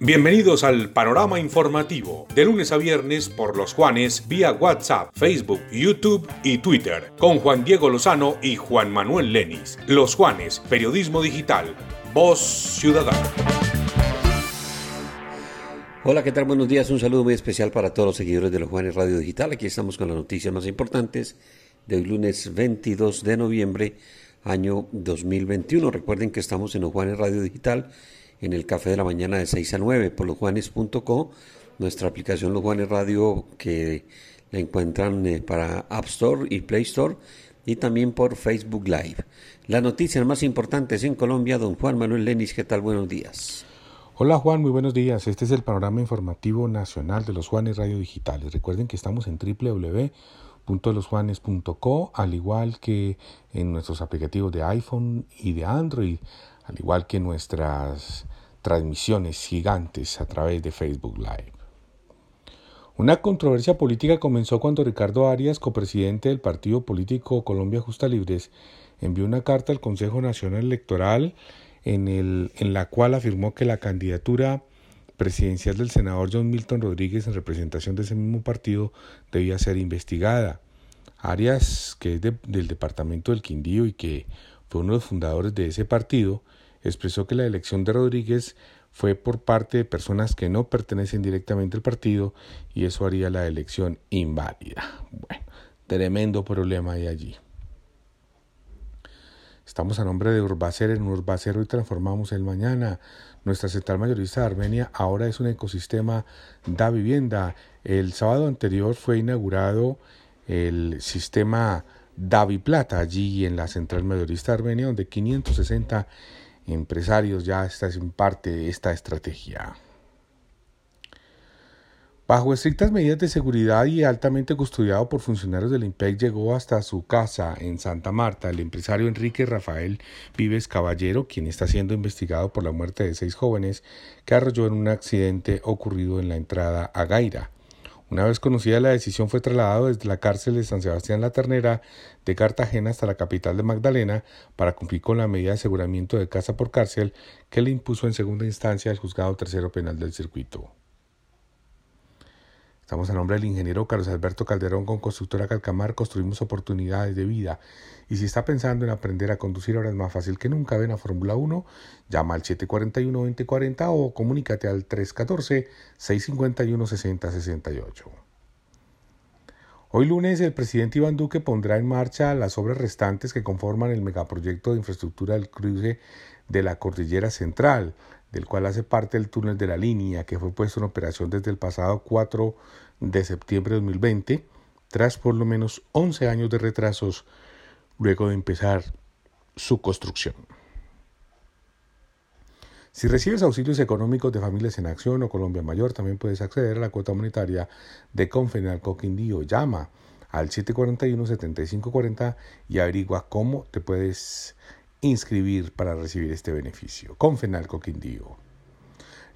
Bienvenidos al panorama informativo, de lunes a viernes por los Juanes vía WhatsApp, Facebook, YouTube y Twitter, con Juan Diego Lozano y Juan Manuel Lenis. Los Juanes, Periodismo Digital, Voz Ciudadana. Hola, ¿qué tal? Buenos días. Un saludo muy especial para todos los seguidores de los Juanes Radio Digital. Aquí estamos con las noticias más importantes del lunes 22 de noviembre, año 2021. Recuerden que estamos en los Juanes Radio Digital en el café de la mañana de 6 a 9 por losjuanes.co, nuestra aplicación Los Juanes Radio que la encuentran eh, para App Store y Play Store y también por Facebook Live. Las noticias más importantes en Colombia, don Juan Manuel Lenis, ¿qué tal? Buenos días. Hola Juan, muy buenos días. Este es el panorama informativo nacional de los Juanes Radio Digitales. Recuerden que estamos en www.losjuanes.co, al igual que en nuestros aplicativos de iPhone y de Android al igual que nuestras transmisiones gigantes a través de Facebook Live. Una controversia política comenzó cuando Ricardo Arias, copresidente del partido político Colombia Justa Libres, envió una carta al Consejo Nacional Electoral en, la cual afirmó que la candidatura presidencial del senador John Milton Rodríguez en representación de ese mismo partido debía ser investigada. Arias, que es del departamento del Quindío y que fue uno de los fundadores de ese partido, expresó que la elección de Rodríguez fue por parte de personas que no pertenecen directamente al partido y eso haría la elección inválida. Bueno, tremendo problema hay allí. Estamos a nombre de Urbacer en Urbacero y transformamos el mañana. Nuestra central mayorista de Armenia ahora es un ecosistema da vivienda. El sábado anterior fue inaugurado el sistema Davi Plata allí en la central mayorista de Armenia donde 560 empresarios ya en parte de esta estrategia. Bajo estrictas medidas de seguridad y altamente custodiado por funcionarios del IMPEC, llegó hasta su casa en Santa Marta el empresario Enrique Rafael Vives Caballero, quien está siendo investigado por la muerte de seis jóvenes que arrolló en un accidente ocurrido en la entrada a Gaira. Una vez conocida la decisión fue trasladado desde la cárcel de San Sebastián La Ternera de Cartagena hasta la capital de Magdalena para cumplir con la medida de aseguramiento de casa por cárcel que le impuso en segunda instancia el juzgado tercero penal del circuito. Estamos a nombre del ingeniero Carlos Alberto Calderón con Constructora Calcamar, construimos oportunidades de vida. Y si está pensando en aprender a conducir ahora es más fácil que nunca, ven a Fórmula 1, llama al 741-2040 o comunícate al 314-651-6068. Hoy lunes el presidente Iván Duque pondrá en marcha las obras restantes que conforman el megaproyecto de infraestructura del cruce de la Cordillera Central del cual hace parte el túnel de la línea que fue puesto en operación desde el pasado 4 de septiembre de 2020, tras por lo menos 11 años de retrasos luego de empezar su construcción. Si recibes auxilios económicos de Familias en Acción o Colombia Mayor, también puedes acceder a la cuota monetaria de Confenal Coquindío. Llama al 741-7540 y averigua cómo te puedes inscribir para recibir este beneficio. Con Fenalco Quindío.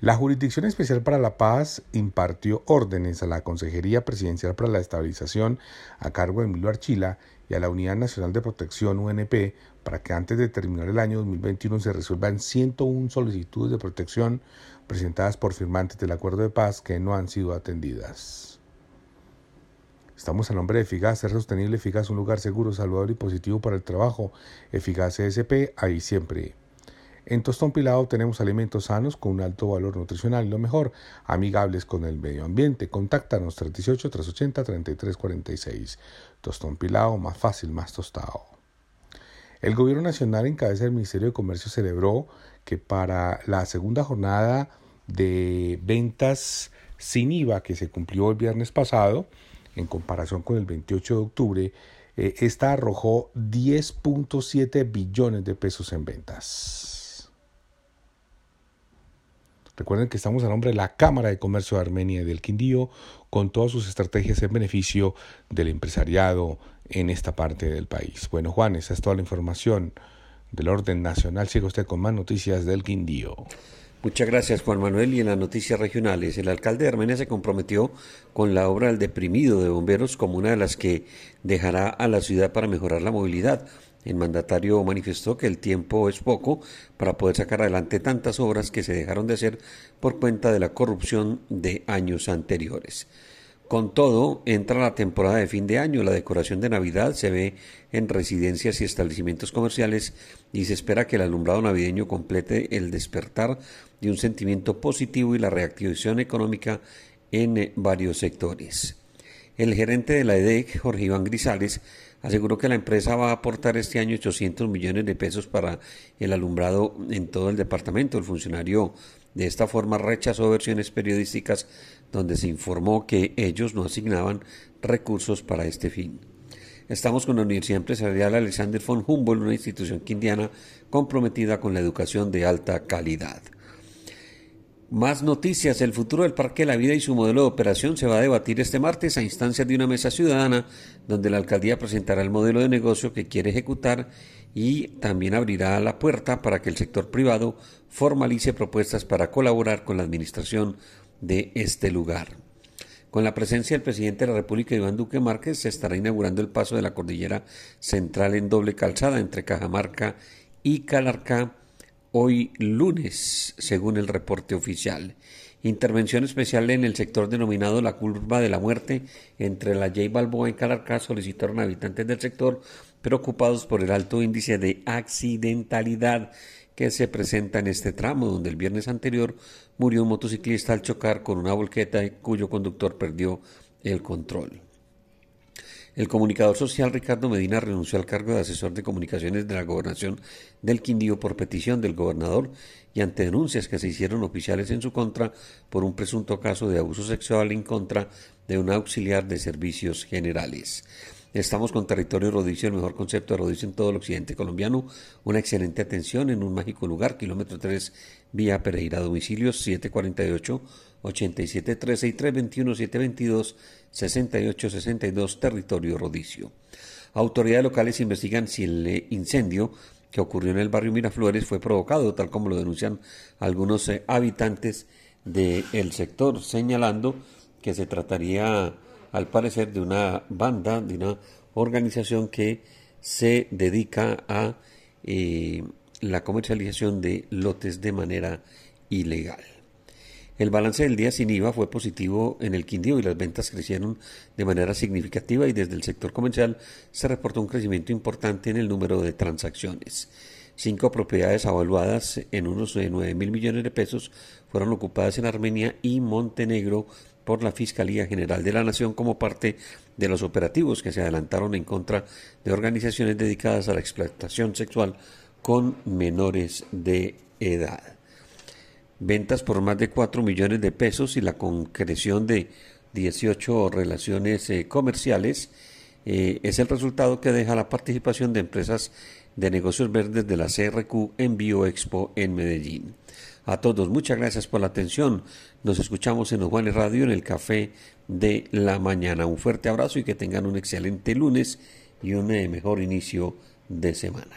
La Jurisdicción Especial para la Paz impartió órdenes a la Consejería Presidencial para la Estabilización a cargo de Emilio Archila y a la Unidad Nacional de Protección UNP para que antes de terminar el año 2021 se resuelvan 101 solicitudes de protección presentadas por firmantes del acuerdo de paz que no han sido atendidas. Estamos a nombre de Eficaz, ser sostenible, Eficaz, un lugar seguro, saludable y positivo para el trabajo. Eficaz CSP, ahí siempre. En Tostón Pilado tenemos alimentos sanos con un alto valor nutricional y lo mejor, amigables con el medio ambiente. Contáctanos 318-380-3346. Tostón Pilado, más fácil, más tostado. El Gobierno Nacional en cabeza del Ministerio de Comercio celebró que para la segunda jornada de ventas sin IVA que se cumplió el viernes pasado, en comparación con el 28 de octubre, eh, esta arrojó 10.7 billones de pesos en ventas. Recuerden que estamos a nombre de la Cámara de Comercio de Armenia y del Quindío con todas sus estrategias en beneficio del empresariado en esta parte del país. Bueno, Juan, esa es toda la información del orden nacional. Sigue usted con más noticias del Quindío. Muchas gracias, Juan Manuel. Y en las noticias regionales, el alcalde de Armenia se comprometió con la obra del deprimido de bomberos como una de las que dejará a la ciudad para mejorar la movilidad. El mandatario manifestó que el tiempo es poco para poder sacar adelante tantas obras que se dejaron de hacer por cuenta de la corrupción de años anteriores. Con todo, entra la temporada de fin de año, la decoración de Navidad se ve en residencias y establecimientos comerciales y se espera que el alumbrado navideño complete el despertar de un sentimiento positivo y la reactivación económica en varios sectores. El gerente de la EDEC, Jorge Iván Grisales, aseguró que la empresa va a aportar este año 800 millones de pesos para el alumbrado en todo el departamento. El funcionario de esta forma rechazó versiones periodísticas donde se informó que ellos no asignaban recursos para este fin. Estamos con la Universidad Empresarial Alexander von Humboldt, una institución quindiana comprometida con la educación de alta calidad. Más noticias. El futuro del Parque La Vida y su modelo de operación se va a debatir este martes a instancias de una mesa ciudadana donde la alcaldía presentará el modelo de negocio que quiere ejecutar y también abrirá la puerta para que el sector privado formalice propuestas para colaborar con la administración de este lugar. Con la presencia del presidente de la República, Iván Duque Márquez, se estará inaugurando el paso de la cordillera central en doble calzada entre Cajamarca y Calarcá hoy lunes, según el reporte oficial. Intervención especial en el sector denominado la curva de la muerte entre la J Balboa y Calarcá solicitaron habitantes del sector preocupados por el alto índice de accidentalidad que se presenta en este tramo, donde el viernes anterior murió un motociclista al chocar con una volqueta cuyo conductor perdió el control. El comunicador social Ricardo Medina renunció al cargo de asesor de comunicaciones de la gobernación del Quindío por petición del gobernador y ante denuncias que se hicieron oficiales en su contra por un presunto caso de abuso sexual en contra de un auxiliar de servicios generales. Estamos con Territorio Rodicio, el mejor concepto de rodicio en todo el occidente colombiano. Una excelente atención en un mágico lugar, kilómetro 3, vía Pereira, domicilios 748 8713 y 321 722 6862, territorio Rodicio. Autoridades locales investigan si el incendio que ocurrió en el barrio Miraflores fue provocado, tal como lo denuncian algunos eh, habitantes del sector, señalando que se trataría al parecer de una banda, de una organización que se dedica a eh, la comercialización de lotes de manera ilegal. El balance del día sin IVA fue positivo en el Quindío y las ventas crecieron de manera significativa y desde el sector comercial se reportó un crecimiento importante en el número de transacciones. Cinco propiedades avaluadas en unos 9 eh, mil millones de pesos fueron ocupadas en Armenia y Montenegro por la Fiscalía General de la Nación como parte de los operativos que se adelantaron en contra de organizaciones dedicadas a la explotación sexual con menores de edad. Ventas por más de 4 millones de pesos y la concreción de 18 relaciones eh, comerciales eh, es el resultado que deja la participación de empresas de negocios verdes de la CRQ en BioExpo en Medellín. A todos, muchas gracias por la atención. Nos escuchamos en Los Radio en el Café de la Mañana. Un fuerte abrazo y que tengan un excelente lunes y un eh, mejor inicio de semana.